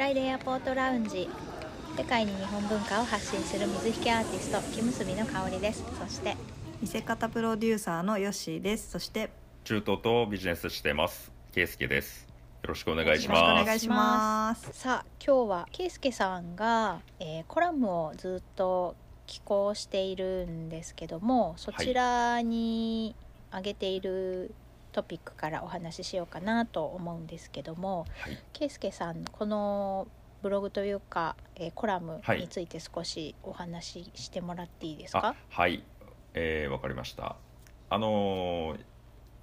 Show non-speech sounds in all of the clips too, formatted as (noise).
ライデエアポートラウンジ世界に日本文化を発信する水引アーティスト木結びの香りです。そして見せ方プロデューサーのヨッシーです。そして中東とビジネスしてます。圭介です。よろしくお願いしよろしくおます願いします。さあ今日はケイスケさんが、えーコラムをずっと寄稿しているんですけどもそちらに上げているトピックからお話ししようかなと思うんですけどもはい。ケイスケさんこのブログというか、えーコラムはい。について少しお話ししてもらっていいですか？あ、はい。えーわかりました。あのー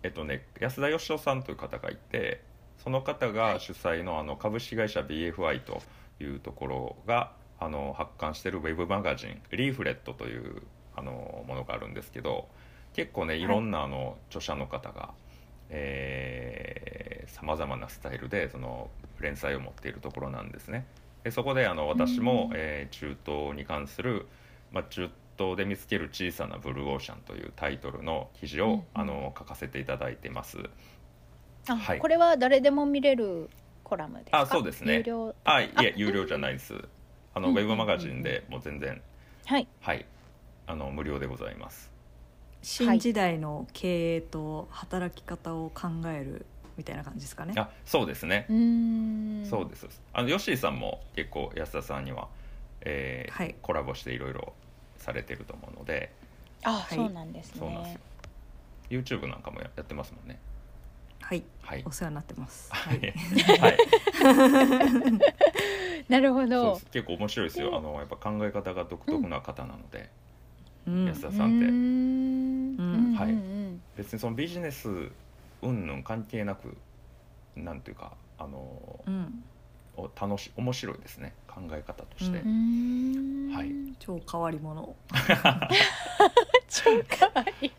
えっとね安田義雄さんという方がいてその方はい。が主催のあの株式会社 BFI というところがあの発刊しているウェブマガジン「リーフレット」というあのものがあるんですけど結構ねいろんなあの著者の方がさまざまなスタイルでその連載を持っているところなんですね。でそこであの私も、うん。えー中東に関する、まあ、中東で見つける小さなブルーオーシャンというタイトルの記事を、うんうん。あの書かせていただいてます。あはい。これは誰でも見れるコラムですか？あそうですね。有料あいえ有料じゃないです。あの、うんウェブマガジンでもう全然。はい。はい。あの無料でございます。新時代の経営と働き方を考えるみたいな感じですかね。あそうですね。うーん。そうです。あのヨッシーさんも結構安田さんには、えーはい。コラボしていろいろされてると思うので、あ、はい。そうなんですね。そうなんですよ。YouTube なんかもややってますもんね。はい。はい。お。世話になってます。ははい。い、はい。(laughs) なるほど。結構面白いですよ。あのやっぱ考え方が独特な方なので、うん安田さんって。うーん。うん。はい。うん。別にそのビジネス云々関係なくなんていうかあのうん。お楽し面白いですね。考え方として。ううん。はい。超変わり者。(laughs) 超かわいい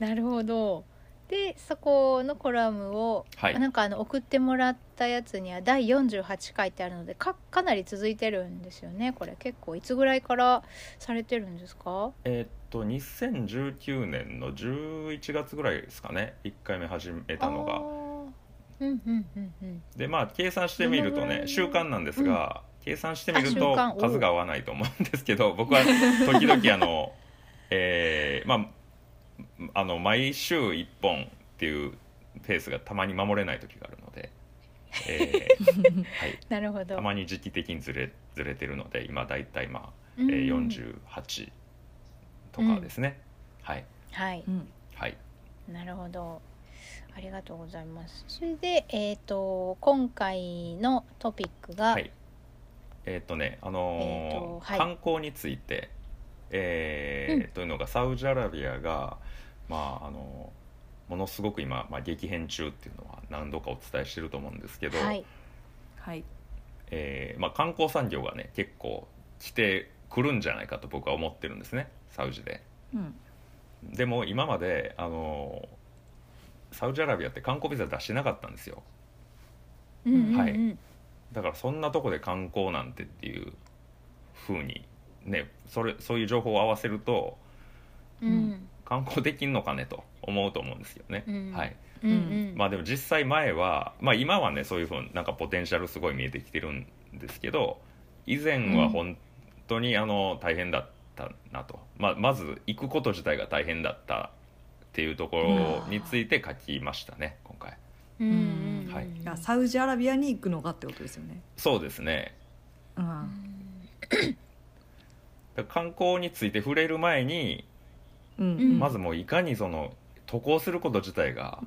(laughs) なるほどでそこのコラムを、はい。あなんかあの送ってもらったやつには第48回ってあるのでかかなり続いてるんですよねこれ。結構いつぐらいからされてるんですか？えーっと2019年の11月ぐらいですかね。1回目始めたのが。うんうんうんうん。でまあ計算してみるとね習慣なんですが、計算してみると数が合わないと思うんですけど僕は時々あの、(laughs) えーまああの毎週1本っていうペースがたまに守れない時があるので、えー (laughs) はい、なるほど。たまに時期的にずれずれてるので今だいたいまあ、えうん。ー、48とかですね、はい。はい。うん。はい。なるほど。ありがとうございます。それでえっ、と今回のトピックが、はい。えーっとねあのーえーとはい。観光について、えーうん。というのがサウジアラビアがまああのものすごく今、まあ、激変中っていうのは何度かお伝えしてると思うんですけど、はい。はい。えーまあ、観光産業がね結構来てくるんじゃないかと僕は思ってるんですねサウジで。うん。でも今まであのサウジアラビアって観光ビザ出してなかったんですよ。うんうんうん。はい。だからそんなとこで観光なんてっていう風にねそれそういう情報を合わせるとうん観光できんのかねと思うと思うんですよね、うん。はい。うんうん。まあでも実際前はまあ今はねそういうふうになんかポテンシャルすごい見えてきてるんですけど以前は本当にあの大変だったなと、まあ、まず行くこと自体が大変だったっていうところについて書きましたね今回。うんはい。サウジアラビアに行くのかってことですよね。そうですね。うん。観光について触れる前にまずもういかにその渡航すること自体が、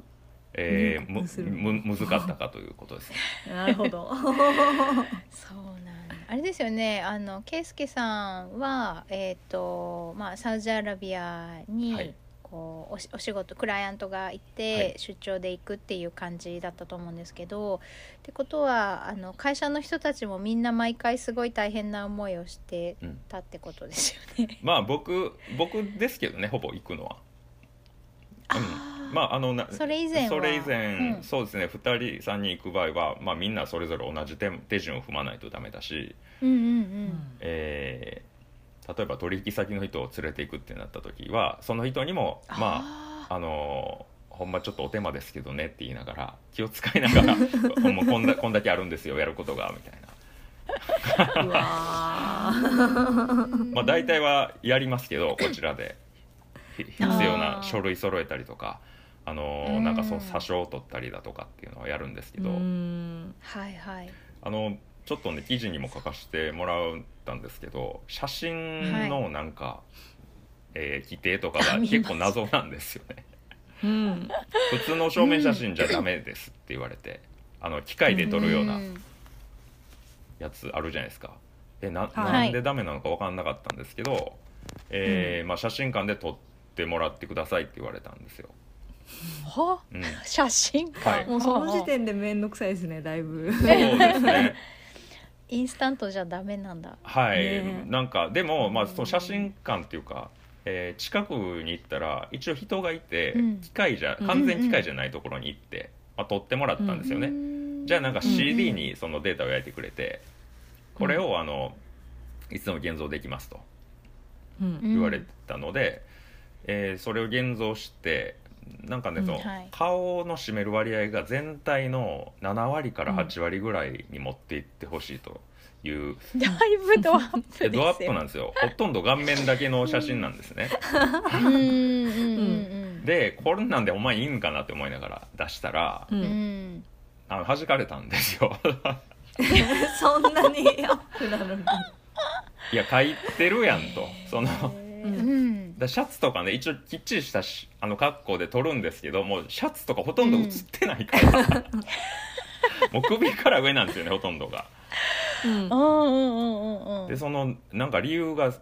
えーむむ難かったかということですね。なるほど。(laughs) そうなんだ。あれですよね。あの圭介さんはえっ、とまあサウジアラビアに、はいこうお仕事クライアントがいて、はい。出張で行くっていう感じだったと思うんですけどってことはあの会社の人たちもみんな毎回すごい大変な思いをしてうん。たってことですよね。まあ僕僕ですけどねほぼ行くのは。あうん。ーまああのなそれ以前は。それ以前、うん。そうですね。2人3人行く場合は、まあ、みんなそれぞれ同じ手手順を踏まないとダメだし、うんうんうん。えー例えば取引先の人を連れていくってなった時はその人にもまあああのほんまちょっとお手間ですけどねって言いながら気を使いながらほんまこんだこんだけあるんですよやることがみたいな。まあ大体はやりますけどこちらで。ひ必要な書類揃えたりとかあのなんかそう詐称を取ったりだとかっていうのはやるんですけど、うん。はいはい。あのちょっとね記事にも書かせてもらったんですけど写真のなんか、えー規定とかが結構謎なんですよね。うん。普通の正面写真じゃダメですって言われて、あの機械で撮るようなやつあるじゃないですか。えなはい。なんでダメなのか分かんなかったんですけど、えーまあ、写真館で撮ってもらってくださいって言われたんですよ。は？うん、写真か、はい。もうその時点で面倒くさいですねだいぶ。そうですね。インスタントじゃダメなんだ。はい、ねえ。なんかでも、まあ、その写真館っていうか、えー近くに行ったら一応人がいて、うん。機械じゃうん完全機械じゃないところに行って、まあ、撮ってもらったんですよね、じゃあなんか CD にそのデータを焼いてくれて、これをあのいつでも現像できますとうん。言われたので、えーそれを現像してなんかね、うんはい。顔の占める割合が全体の7割から8割ぐらいに持っていってほしいという、(laughs) だいぶドアップですよ。えドアップなんですよ。ほとんど顔面だけの写真なんですね (laughs) うんうんうんうんでこんなんでお前いいんかなって思いながら出したらううん。んあの弾かれたんですよ。(laughs) そんなにアップなのに。いや書いてるやんと。そのうん。だシャツとかね一応きっちりしたしあの格好で撮るんですけどもうシャツとかほとんど映ってないから、(laughs) もう首から上なんですよねほとんどが。でそのなんか理由が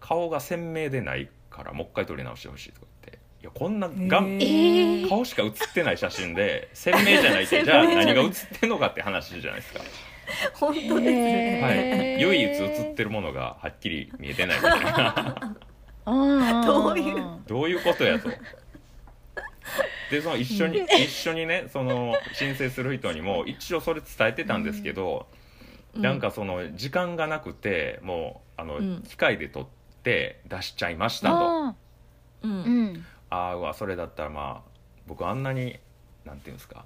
顔が鮮明でないからもう一回撮り直してほしいとか言って。いやこんながんへえー。顔しか写ってない写真で鮮明じゃないって (laughs) じゃあ何が写ってんのかって話じゃないですか、本当ですね、はい。唯一写ってるものがはっきり見えてないみたいな (laughs) どういう？どういうことやと。(laughs) でその一緒に、一緒にねその申請する人にも一応それ伝えてたんですけど、なんかその時間がなくてもうあの、うん。機械で撮って出しちゃいましたと。あうん。ん。ああうわそれだったらまあ僕あんなになんていうんですか、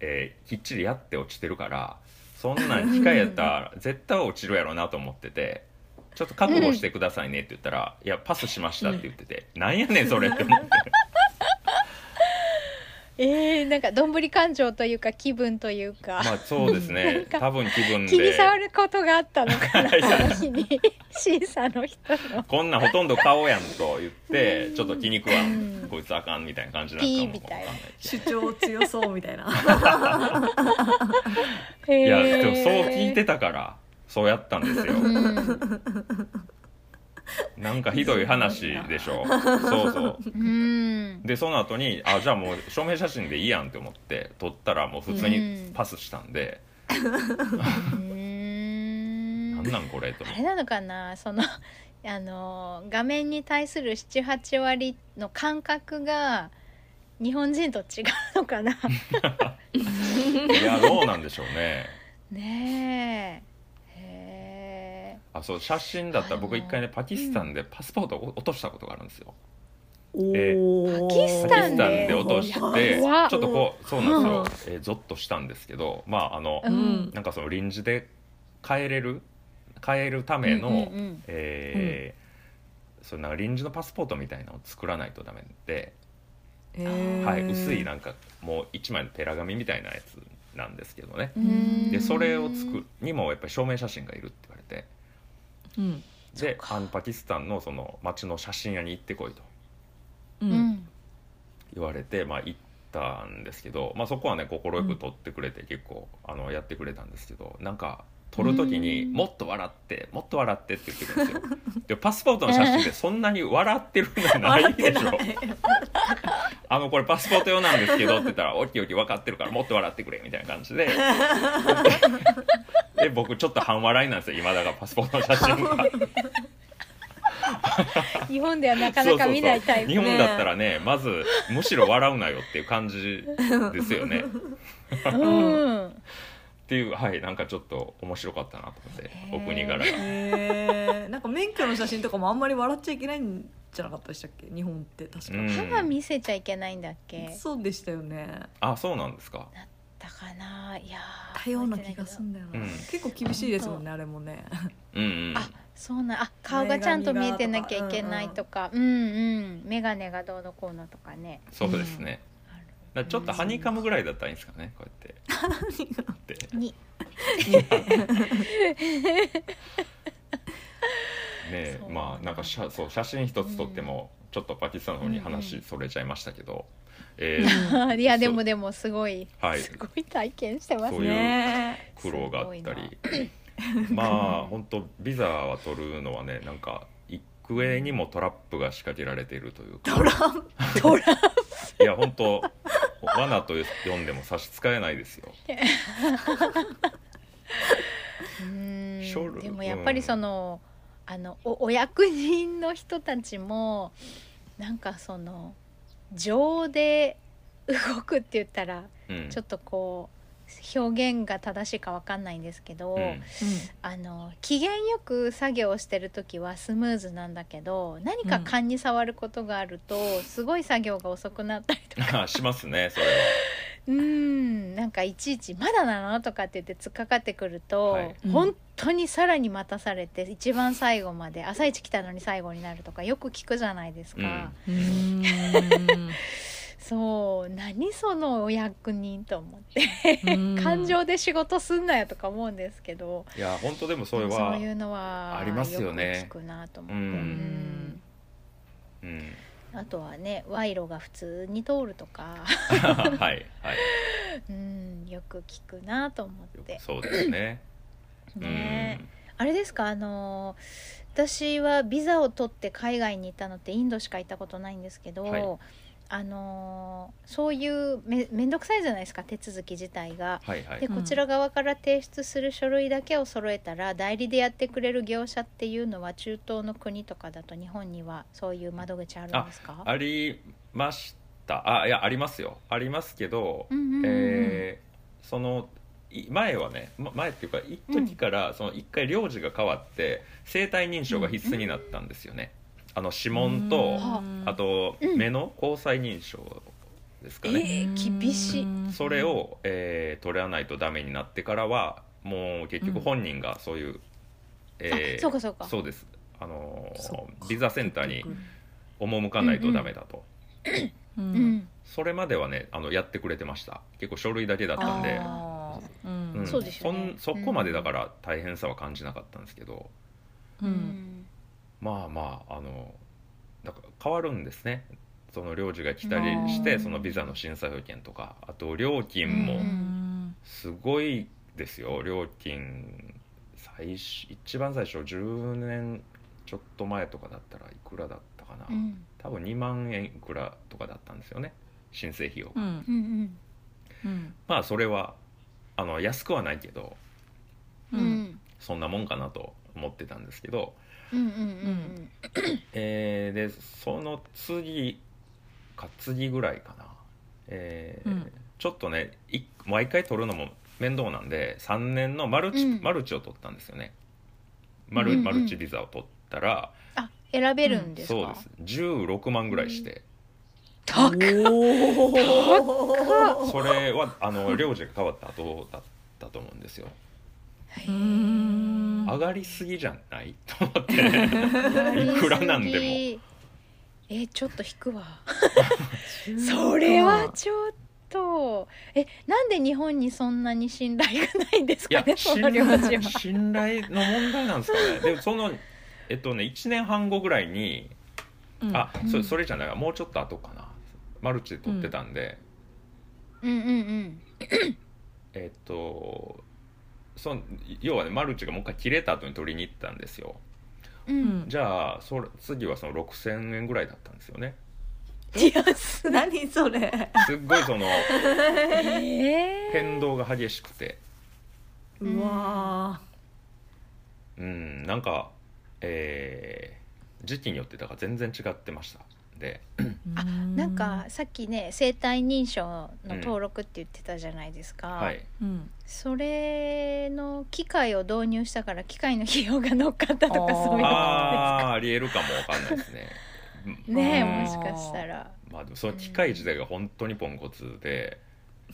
えーきっちりやって落ちてるからそんなん機械やったら (laughs) 絶対落ちるやろうなと思っててちょっと覚悟してくださいねって言ったら「いやパスしました」って言ってて「なんやねんそれ」って思って。(laughs) えー、なんかどんぶり感情というか気分というか、まあそうですね。多分気分気にで障ることがあったのかないやその日に。(laughs) 審査の人の。こんなんほとんど顔やんと言ってちょっと気に食わうん。んこいつあかんみたいな感じになったのかもわかんないけど。主張強そうみたいな。(laughs) いいやでもそう聞いてたからそうやったんですよ。うん。なんかひどい話でしょ。そうそう。うん。でその後にあじゃあもう証明写真でいいやんって思って撮ったらもう普通にパスしたんで、うんなんなんこれとあれなのかな？そのあの画面に対する78割の感覚が日本人と違うのかな？(laughs) いやどうなんでしょうね。ねえ。へあそう写真だったら僕一回ねパキスタンでパスポートを落としたことがあるんですよ。おえーパキスタンパキスタンで落としてちょっとこうそうなんですよ、えーゾッとしたんですけどまああのえ、うん。なんかその臨時で変えれる変えるための、うんうんうん。えーそんな臨時のパスポートみたいなのを作らないとダメで、へー。はい、薄いなんかもう一枚のペラ紙みたいなやつなんですけどね。うん。でそれを作るにもやっぱり証明写真がいるって言われてうん。であのパキスタンのその町の写真屋に行ってこいと。ううん。ん言われて、まあ、行ったんですけど、まあ、そこはね快く撮ってくれて結構あのやってくれたんですけどなんか撮る時にうん。もっと笑ってもっと笑ってって言ってくるんですよ。(laughs) でパスポートの写真でそんなに笑ってるのない。でしょあのこれパスポート用なんですけどって言ったら「おっきおき分かってるからもっと笑ってくれ」みたいな感じで。(laughs) で僕ちょっと半笑いなんですよ。今だがパスポートの写真が。日本ではなかなか見ないタイプ日本だったらねまずむしろ笑うなよっていう感じですよね。うんっていうはいなんかちょっと面白かったなと思ってお国柄が。へえなんか免許の写真とかもあんまり笑っちゃいけないんじゃなかったでしたっけ？日本って確か、うん。歯見せちゃいけないんだっけ？そうでしたよね。あそうなんですか。だかな？いやー多様な気がす覚んだよな、うん。結構厳しいですもんねあれもね。うんうん。あそうなんあ顔がちゃんと見えてなきゃいけないとか。うんうん。眼鏡がどうのこうのとかね。そうですね、ちょっとハニカムぐらいだったらいいんですかねこうやって。ってに。ねそう。まあなんかしゃそう写真一つ撮ってもちょっとパキスタンの方に話それちゃいましたけど、えーいやでもでもすごい、はい。すごい体験してますそういうね苦労があったり。まあ本当ビザは取るのはねなんか幾重にもトラップが仕掛けられているというか。トランプ？トラいや本当罠と読んでも差し支えないですよ。うん。ショルでもやっぱりその、あのおお役人の人たちもなんかその情で動くって言ったらうん。ちょっとこう表現が正しいかわかんないんですけど、うん。あの機嫌よく作業をしてる時はスムーズなんだけど何か勘に触ることがあると、すごい作業が遅くなったりとか。あ (laughs) しますねそれは。(laughs) うんなんかいちいち「まだなの?」とかって言って突っかかってくると、はい。本当にさらに待たされて一番最後まで朝一来たのに最後になるとかよく聞くじゃないですか、うーん (laughs) そう何そのお役人と思って。うん。感情で仕事すんなよとか思うんですけど、いや本当でもそれそうはいうのはありますよね。く聞くなと思って、うん。うん。うん。あとはね賄賂が普通に通るとか、(laughs) はいはい。うん、よく聞くなと思って。そうですね。ね。あれですかあの私はビザを取って海外に行ったのってインドしか行ったことないんですけど、はいあのそういうめ面倒くさいじゃないですか手続き自体が。はいはい。でうんこちら側から提出する書類だけを揃えたら代理でやってくれる業者っていうのは中東の国とかだと日本にはそういう窓口あるんですか？ありました。あいやありますよ。ありますけど、うんうんうんうん。えーそのい前はねま前っていうか一時からその一回領事が変わって生体認証が必須になったんですよね、あの指紋とうん。あとうん。目の交際認証ですかえね、ー厳しい。それを、えー取らないとダメになってからはもう結局本人がそういう、えーあそうかそうか。そうです。あのビザセンターに赴かないとダメだと、ううん。ん。それまではねあのやってくれてました。結構書類だけだったんで。あー。うん。うん。そうですよね。そんそこまでだから大変さは感じなかったんですけど、ううんんまあまああのだから変わるんですね。その領事が来たりしてうん。そのビザの審査要件とか。あと料金うもうん。すごいですよ。料金最初一番最初10年ちょっと前とかだったらいくらだったかな、うん。多分2万円いくらとかだったんですよね。申請費用、うん。うん。うん。うん。まあそれはあの安くはないけどうんうん。そんなもんかなと思ってたんですけど、えーでその次か次ぐらいかな、えーうん。ちょっとねい毎回取るのも面倒なんで3年のマルチ、うん。マルチを取ったんですよね。マル,、うんうんマルチビザを取ったらあ選べるんですか、そうです。16万ぐらいして、高っ。おそれはあの領事が変わった後だったと思うんですよ。うー。ん上がりすぎじゃない？(laughs) と思って。いくらなんでも。えちょっと引くわ。(laughs) それはちょっと。えなんで日本にそんなに信頼がないんですかねそ信の領事頼は。信頼の問題なんですかね。(laughs) でもそのえっとね1年半後ぐらいに、うん。あうん。そそれじゃないわ。もうちょっと後かな。マルチで取ってたんで、うんうんうん。えっとその要はねマルチがもう一回切れた後に取りに行ったんですよ。ううん。んじゃあそれ次はその6000円ぐらいだったんですよね。いやす (laughs) 何それ。すっごいそのえー。変動が激しくて。うわうんなんかえー時期によってだから全然違ってましたで。あなんかさっきね生体認証の登録って言ってたじゃないですか、はい。うん。それの機械を導入したから機械の費用が乗っかったとかそういうこあありえるかもわかんないですね。と (laughs) ねもしかしたら。まあでもその機械自体が本当にポンコツで、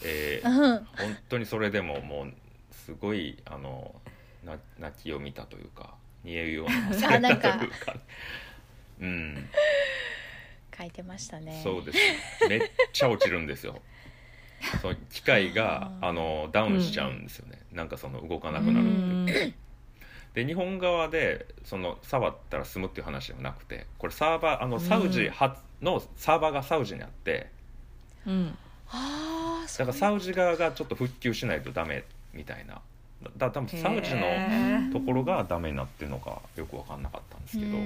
えーうん。本当にそれでももうすごいあのな泣きを見たというか煮えるような汗あなんかというか。(laughs) (laughs) うん書いてましたね。そうです。めっちゃ落ちるんですよ。(laughs) その機械があのダウンしちゃうんですよね、なんかその動かなくなるって。いうで日本側でその触ったら済むっていう話ではなくてこれサーバーあのサウジ発のサーバーがサウジにあってうん。ああだからサウジ側がちょっと復旧しないとダメみたいな。だだ多分サウジへのところがダメになってるのかよく分かんなかったんですけど、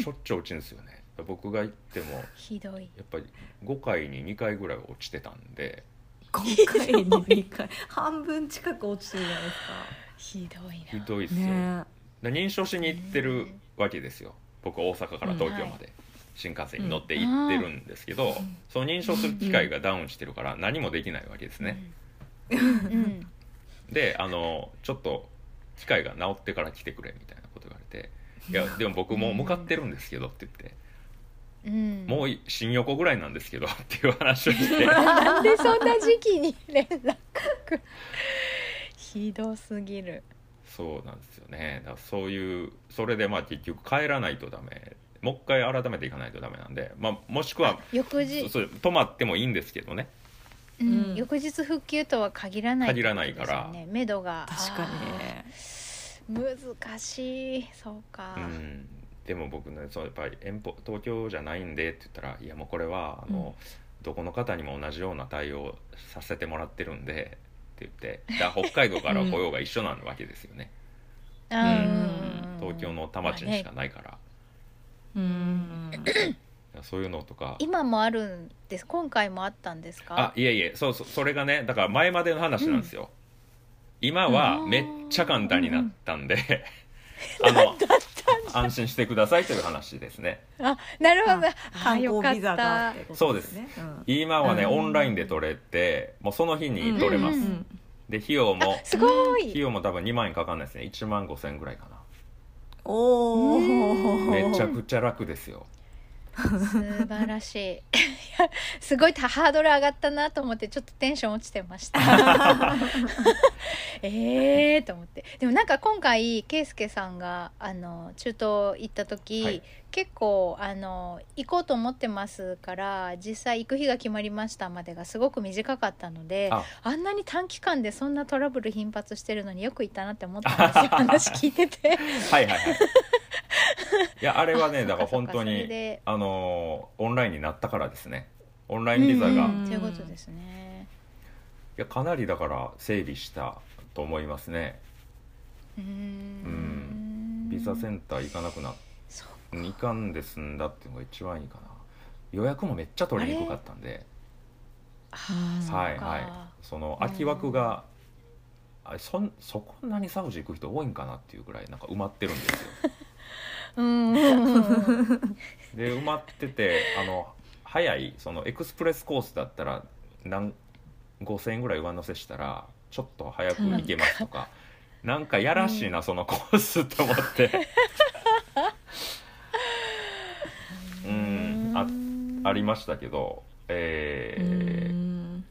しょっちゅう落ちるんですよね。僕が行ってもひどい。やっぱり5回に2回ぐらい落ちてたんで。5回に2回。(laughs) 半分近く落ちてるじゃないですか。ひどいひなどいですよ、ね。で認証しに行ってるわけですよ。僕大阪から東京まで。新幹線に乗って行ってるんですけど、その認証する機械がダウンしてるから何もできないわけですね、うん。であのちょっと機械が治ってから来てくれみたいなこと言われて「いやでも僕もう向かってるんですけど」って言って。うん「もう新横ぐらいなんですけど」っていう話をして。(laughs) なんでそんな時期に連絡くひどすぎる。そうなんですよね。だからそういうそれでまあ結局帰らないとダメ。もう一回改めて行かないとダメなんで、まあ、もしくは翌日。そ泊まってもいいんですけどね。うん。うん。翌日復旧とは限らない限らないから。目処が。確かにね難しい。そうか、うん。でも僕ねそうやっぱり遠方東京じゃないんでって言ったら「いやもうこれはあの、どこの方にも同じような対応させてもらってるんで」って言ってだ北海道から来ようが一緒なわけですよね、うん。うん。東京の田町にしかないから、うん。そういうのとか。今もあるんです今回もあったんですか？あいえいえそうそうそれがねだから前までの話なんですよ、今はめっちゃ簡単になったんで、(laughs) あの安心してくださいという話ですね。あなるほど。あ観よかっ光ビザがそうですね。うん。今はね、うん。オンラインで取れてもうその日に取れます、うん。うんで費用もすご費い用も多分2万円かかんないですね。1万5千円ぐらいかな。おおめちゃくちゃ楽ですよ素晴らしい。(laughs) すごいハードル上がったなと思ってちょっとテンション落ちてました。(laughs) ええと思って。でもなんか今回圭介さんがあの中東行った時、はい。結構あの行こうと思ってますから実際行く日が決まりましたまでがすごく短かったのであ。あんなに短期間でそんなトラブル頻発してるのによく行ったなって思ったんですよ (laughs) 話聞いてて。はいはいはい。いやあれはねだから本当にであのーオンラインになったからですね。オンラインビザが、うんということですね。いやかなりだから整備したと思いますね。うー。ん。ビザセンター行かなくなっそう行かんで済んだっていうのが一番いいかな。予約もめっちゃ取りにくかったんで。はいはい。その空き枠が、あれそんそこんなにサウジ行く人多いんかなっていうぐらいなんか埋まってるんですよで埋まっててあの早いそのエクスプレスコースだったら何5000円ぐらい上乗せしたらちょっと早く行けますとかなんかやらしいな、そのコースって思って。うん。あありましたけどえうーん。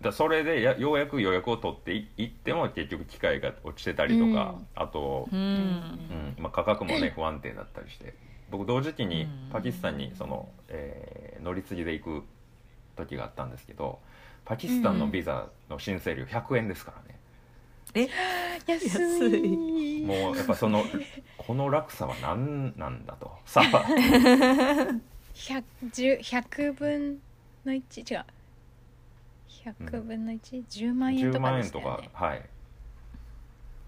だそれでやようやく予約を取ってい行っても結局機械が落ちてたりとか、うん。あとう、ん。うんまあ、価格もね不安定だったりして。僕同時期にうん。パキスタンにその、えー乗り継ぎで行く時があったんですけどパキスタンのビザの申請料100円ですからね、え？安安い。もうやっぱそのこの落差は何なんだと。さあ。百十百分の一？違う。百分の一？十万円10とか万円とでしたよねか、はい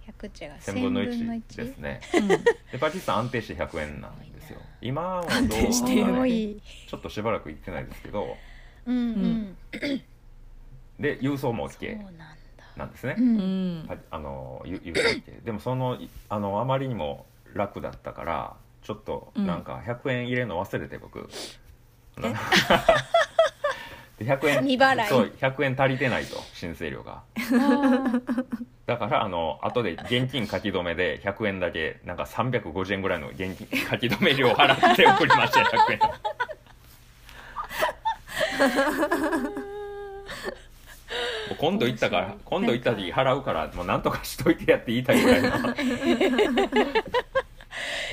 百違う1000分の千分の1一？ですね。うん。でパキスタン安定して100円なんですよ。今はどう安定してる。かねちょっとしばらく行ってないですけど。うんうん。で郵送も OK なんだ。なんですね。あのゆ郵送 OK でもそのいあのあまりにも楽だったからちょっとうんなん。か100円入れるの忘れて僕、え？(laughs) で100円未払い。そう100円足りてないと申請料が。だからあの後で現金書き留めで100円だけなんか350円ぐらいの現金書き留め料払って送りました (laughs) 100円。今度行ったから今度行った時払うからもうなんとかしといてやって言いたいぐらいの (laughs)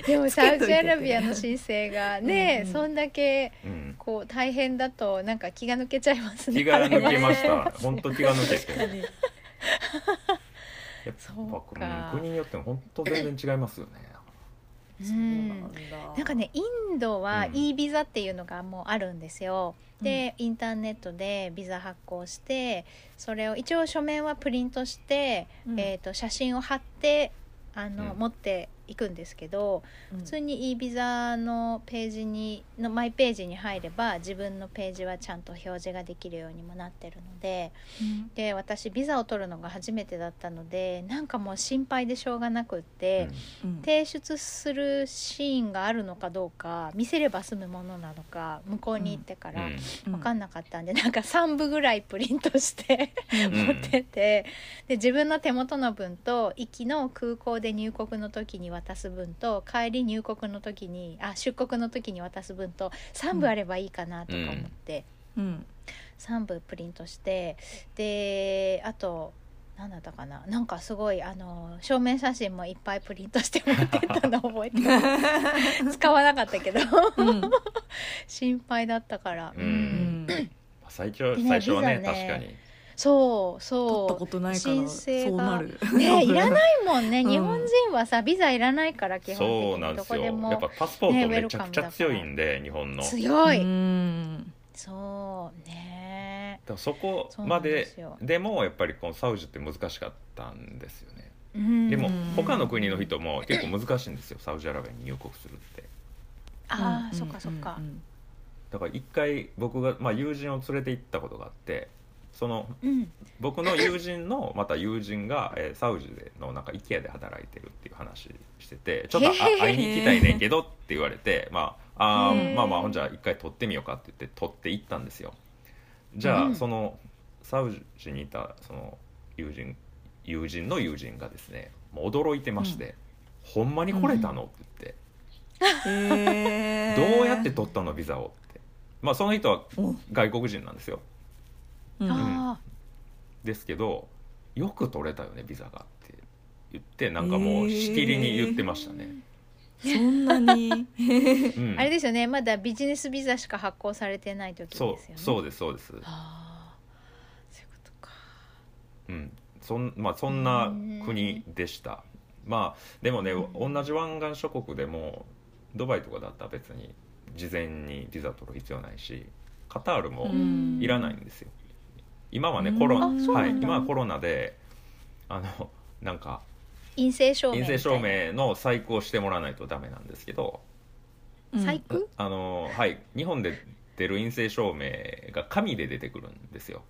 でもサウジアラビアの申請がねうんうん。そんだけうんこう大変だとなんか気が抜けちゃいますね気が抜けました。本当気が抜けて。やっぱか。国によっても本当全然違いますよね。うん。なんかねインドはうん。e ビザっていうのがもうあるんですよ。でインターネットでビザ発行してそれを一応書面はプリントして、うん。えー、と写真を貼ってあの、うん。持っていくんですけどうん。普通に e ビザのページにのマイページに入れば自分のページはちゃんと表示ができるようにもなってるのでで私ビザを取るのが初めてだったのでなんかもう心配でしょうがなくって。うん。提出するシーンがあるのかどうか見せれば済むものなのか向こうに行ってからうん。うん。分かんなかったんで、なんか3部ぐらいプリントしてうん。うん持っててで自分の手元の分と行きの空港で入国の時に渡す分と帰り入国の時にあ出国の時に渡す分と3部あればいいかなとか思って、うん。3部プリントしてであと何だったかな。なんかすごいあの証明写真もいっぱいプリントして持ってったの覚えてる。(laughs) 使わなかったけど。うん。(laughs) 心配だったから、ううん。ん最初最初はねビザね確かにそうそう。取ったことないから申請が。そうなる。ね (laughs) い。らないもんね、うん。日本人はさビザいらないから基そう本的になんですよどこでもやっぱパスポーねトめちゃくちゃ強いんで日本の。強い、うん。そうね。らそこまででもやっぱりこのサウジって難しかったんですよね。うん。でもうん他の国の人も結構難しいんですよ。サウジアラビアに入国するって。ああ、うん。そっかそっか。うん。だから一回僕が、まあ、友人を連れて行ったことがあってそのうん。僕の友人のまた友人が、えーサウジでのなんか IKEA で働いてるっていう話しててちょっと会いに行きたいねんけどって言われてまああまあまあほんじゃ一回撮ってみようかって言って撮って行ったんですよ。じゃあ、うん。そのサウジにいたその友人友人の友人がですねもう驚いてまして「ほんまに来れたの?」って言って「へー。どうやって取ったのビザを?」って。まあその人はお外国人なんですようん。あですけどよく取れたよねビザがって言ってなんかもうしきりに言ってましたね、そんなに？うん。ああれですよねまだビジネスビザしか発行されてない時ですそよね。うそうですそうです、ああそういうことか。うん。そんまあ、そんな国でした。まあでもね、うん。同じ湾岸諸国でもドバイとかだったら別に事前にビザ取る必要ないしカタールもうん。いらないんですよ今はねうん。コロナ、はい、今はコロナであのなんか陰性証明陰性証明の細工をしてもらわないとダメなんですけど。うん。細工？あのはい。日本で出る陰性証明が紙で出てくるんですよ。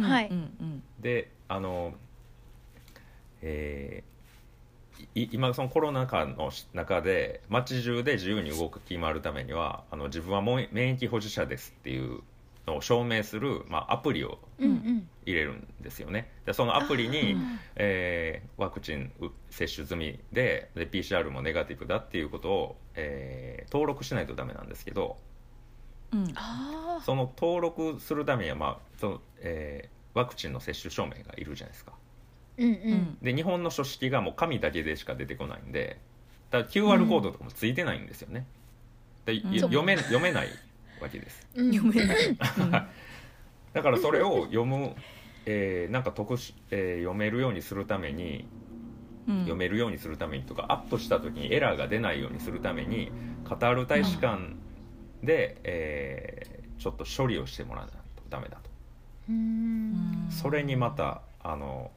はい。うんうんであのえーい今そのコロナ禍の中で街中で自由に動き回るためにはあの自分はもう免疫保持者ですっていうのを証明する、まあ、アプリをうんうん。入れるんですよね。でそのアプリあにー、えーワクチンう接種済みでで PCR もネガティブだっていうことを、えー登録しないとダメなんですけどうん。あその登録するためには、まあそのえーワクチンの接種証明がいるじゃないですか。ーうんううん。んで日本の書式がもう紙だけでしか出てこないんでだから QR コードとかもついてないんですよね、でうん。よ読め読めないわけです。うん。読めない。だからそれを読む、えーなんか特殊、えー読めるようにするためにうん。読めるようにするためにとかアップした時にエラーが出ないようにするためにカタール大使館で、えーちょっと処理をしてもらわないとダメだと。うん。それにまたあの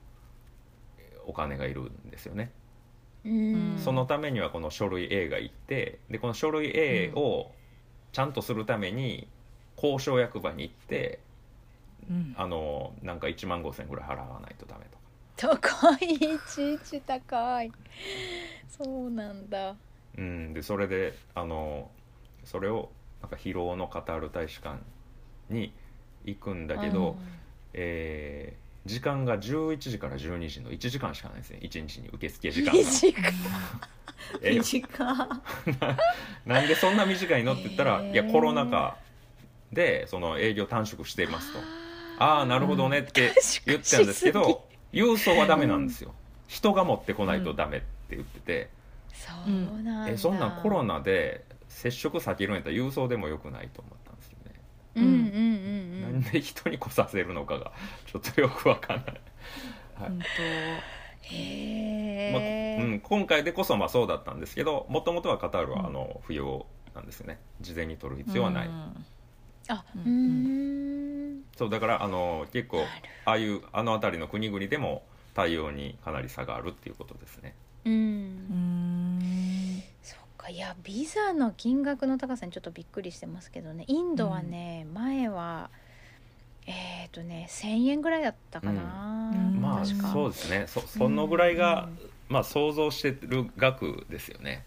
お金がいるんですよね。うん。そのためにはこの書類 A がいってでこの書類 A をちゃんとするために交渉役場に行ってうん。あのなんか1万5,000円ぐらい払わないとダメとか。高い。いちいち高い。そうなんだ。うん、でそれであのそれをなんか疲労のカタール大使館に行くんだけど、えー時間が11時から12時の1時間しかないですね。1日に受付時間が。え短 (laughs) なんでそんな短いのって言ったら、へー。いやコロナ禍でその営業短縮していますと。ああなるほどねって言ってたんですけど郵送はダメなんですよ。人が持ってこないとダメって言ってて、そうなんだ。えそんなんコロナで接触避けるんやったら郵送でもよくないと思っうんうんうんうん。なんで人に来させるのかが (laughs) ちょっとよくわかんない、はい。本へまうん、今回でこそまあそうだったんですけどもともとはカタールうん。はあの不要なんですよね。事前に取る当必要はない、うん。あううん。ん。そうだからあの結構ああいうあの辺りの国々でも対応にかなり差があるっていうことですね。うんかいやビザの金額の高さにちょっとびっくりしてますけどね。インドはね、前はえっ、とね1,000円ぐらいだったかな、うん。まあ確か。そうですね。そそのぐらいが、うん。まあ想像してる額ですよね。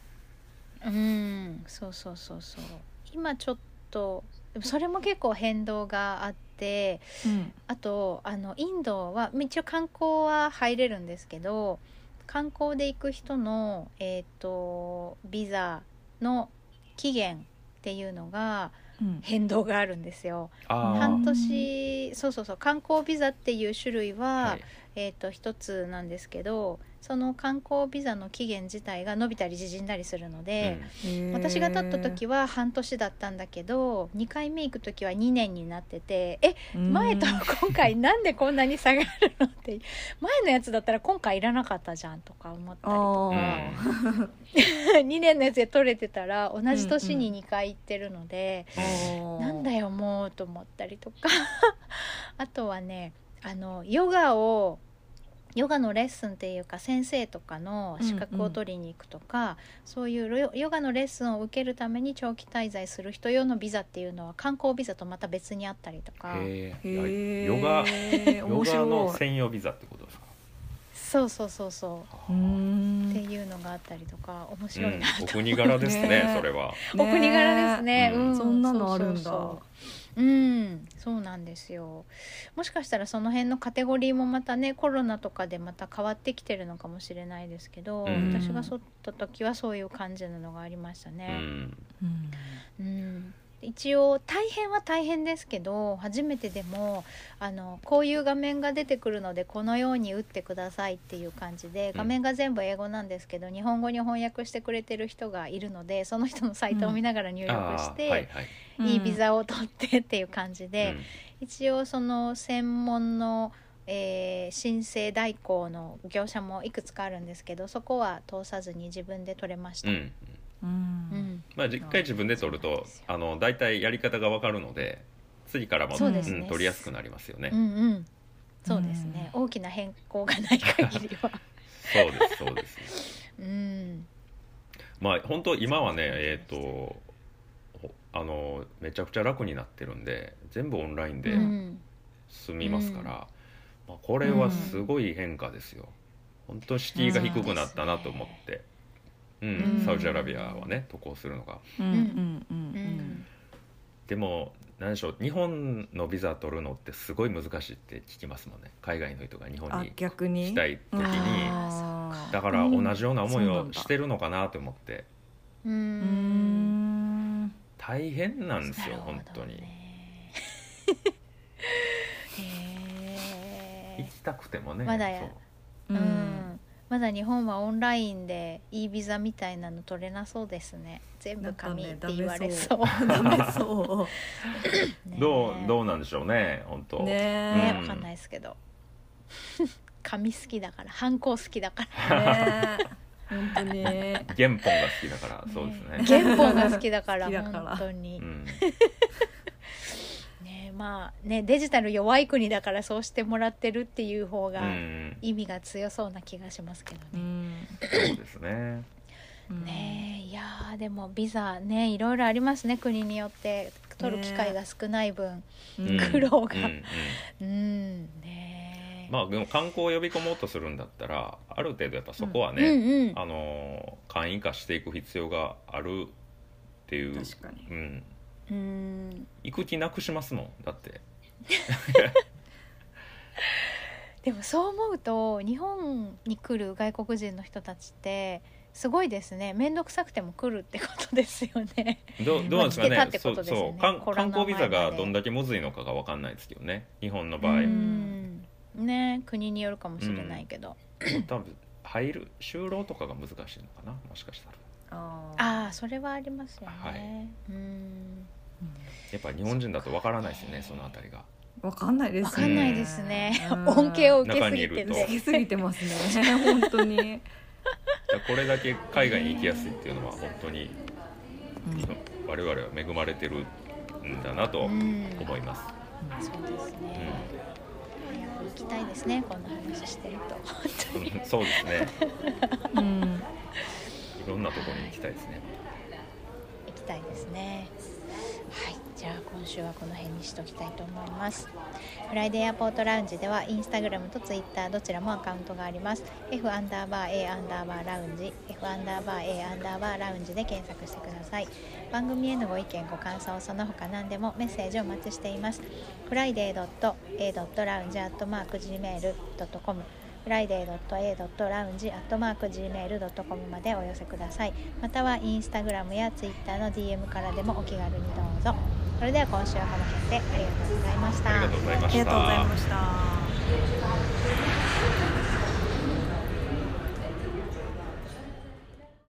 うん。そうそうそうそう。今ちょっとそれも結構変動があってうん。あとあのインドは一応観光は入れるんですけど観光で行く人の、えー、とビザの期限っていうのがうん。変動があるんですよ。あ半あ年そうそうそう観光ビザっていう種類は、はいえー、と一つなんですけどその観光ビザの期限自体が伸びたり縮んだりするので。私が立った時は半年だったんだけど2回目行く時は2年になっててえ前と今回なんでこんなに差があるのって前のやつだったら今回いらなかったじゃんとか思ったりとあか2年のやつで取れてたら同じ年に2回行ってるので、ーなんだよもうと思ったりとか。あとはねあのヨガをヨガのレッスンっていうか先生とかの資格を取りに行くとか、そういうヨヨガのレッスンを受けるために長期滞在する人用のビザっていうのは観光ビザとまた別にあったりとか。えー。ヨガヨ面ガの専用ビザってことですか？そうそうそうそう。ううってんいうのがあったりとか面うん白いな、お国柄ですねね。それは。お国柄ですね、ううん。ん、そんなのあるんだ。そうん。そうなんですよ。もしかしたらその辺のカテゴリーもまたねコロナとかでまた変わってきてるのかもしれないですけど、うん。私がそった時はそういう感じなのがありましたうね、んうん。うん一応大変は大変ですけど初めてでもあのこういう画面が出てくるのでこのように打ってくださいっていう感じでうん。画面が全部英語なんですけど、日本語に翻訳してくれてる人がいるのでその人のサイトを見ながら入力あして、あはいはい。いいビザを取ってっていう感じで、うん。一応その専門の、えー申請代行の業者もいくつかあるんですけどそこは通さずに自分で取れました。うんうんうんまあ一回自分で取るとあの大体やり方がわかるので次からもそうですね。ん取りやすくなりますよね。うんうん。そうですね、大きな変更がない限りは。そうですそうです。うん。まあ本当今はねえっ、とほあのめちゃくちゃ楽になってるんで全部オンラインでうん。済みますから、まあ、これはすごい変化ですよ。本当敷居が低くなったなと思って、うん。うんサウジアラビアはね渡航するのが。うん。うん。ううん。ん。でも何でしょう日本のビザ取るのってすごい難しいって聞きますもんね。海外の人が日本あに逆に？来たい時に。だから同じような思いをしてるのかなと思って。ううん。ん大変なんですよなるほど本当に。(laughs) 行きたくてもねまだや。そう。ーうんまだ日本はオンラインで e ビザみたいなの取れなそうですね。全部紙って言われそう。ダメそねどうどうなんでしょうね本当。うねうん。かんないですけど。(laughs) 紙好きだから。ハンコ好きだから。ね本当に。原本が好きだから。そうですね。原本が好きだから好きだから。本当に、うん。ねまあねデジタル弱い国だからそうしてもらってるっていう方がうん。意味が強そうな気がしますけどうね。んそうですね。ねえいやーでもビザねいろいろありますね国によって。取る機会が少ない分、うん。うん。苦労が。うんねえ。まあでも観光を呼び込もうとするんだったらある程度やっぱそこはね、うんうん。あの簡易化していく必要があるっていう、確かに。うん、うん。行く気なくしますもんだって。でもそう思うと日本に来る外国人の人たちってすごいですね。面倒くさくても来るってことですよね。どどうなんですかね,、まあ来てたってそうそう。観光ビザがどんだけむずいのかが分かんないですけどね。日本の場合、うん。ね国によるかもしれないけど、多分入る就労とかが難しいのかなもしかしたら。あああそれはありますよね。はい。うんやっぱ日本人だと分からないですよねそのあたりがわかんないですねわかんないですね。うん恩恵を受けすぎて中にいるとね好。きすぎてますね本当に、だからこれだけ海外に行きやすいっていうのは本当に我々は恵まれてるんだなとうん思います、そうですね。早く行きたいですね。こんな話してると。本当に。うんそうですねうんいろんなところに行きたいですね行きたいですねはいじゃあ今週はこの辺にしときたいと思います。フライデーアポートラウンジではインスタグラムとツイッターどちらもアカウントがあります。F アンダーバー A アンダーバーラウンジ F アンダーバー A アンダーバーラウンジで検索してください。番組へのご意見ご感想その他何でもメッセージをお待ちしています。Friday.a.lounge.gmail.com friday.a.lounge.gmail.com までお寄せください。またはインスタグラムやツイッターの DM からでもお気軽にどうぞ。それでは今週はこの辺でありがとうございました。ありがとうございました。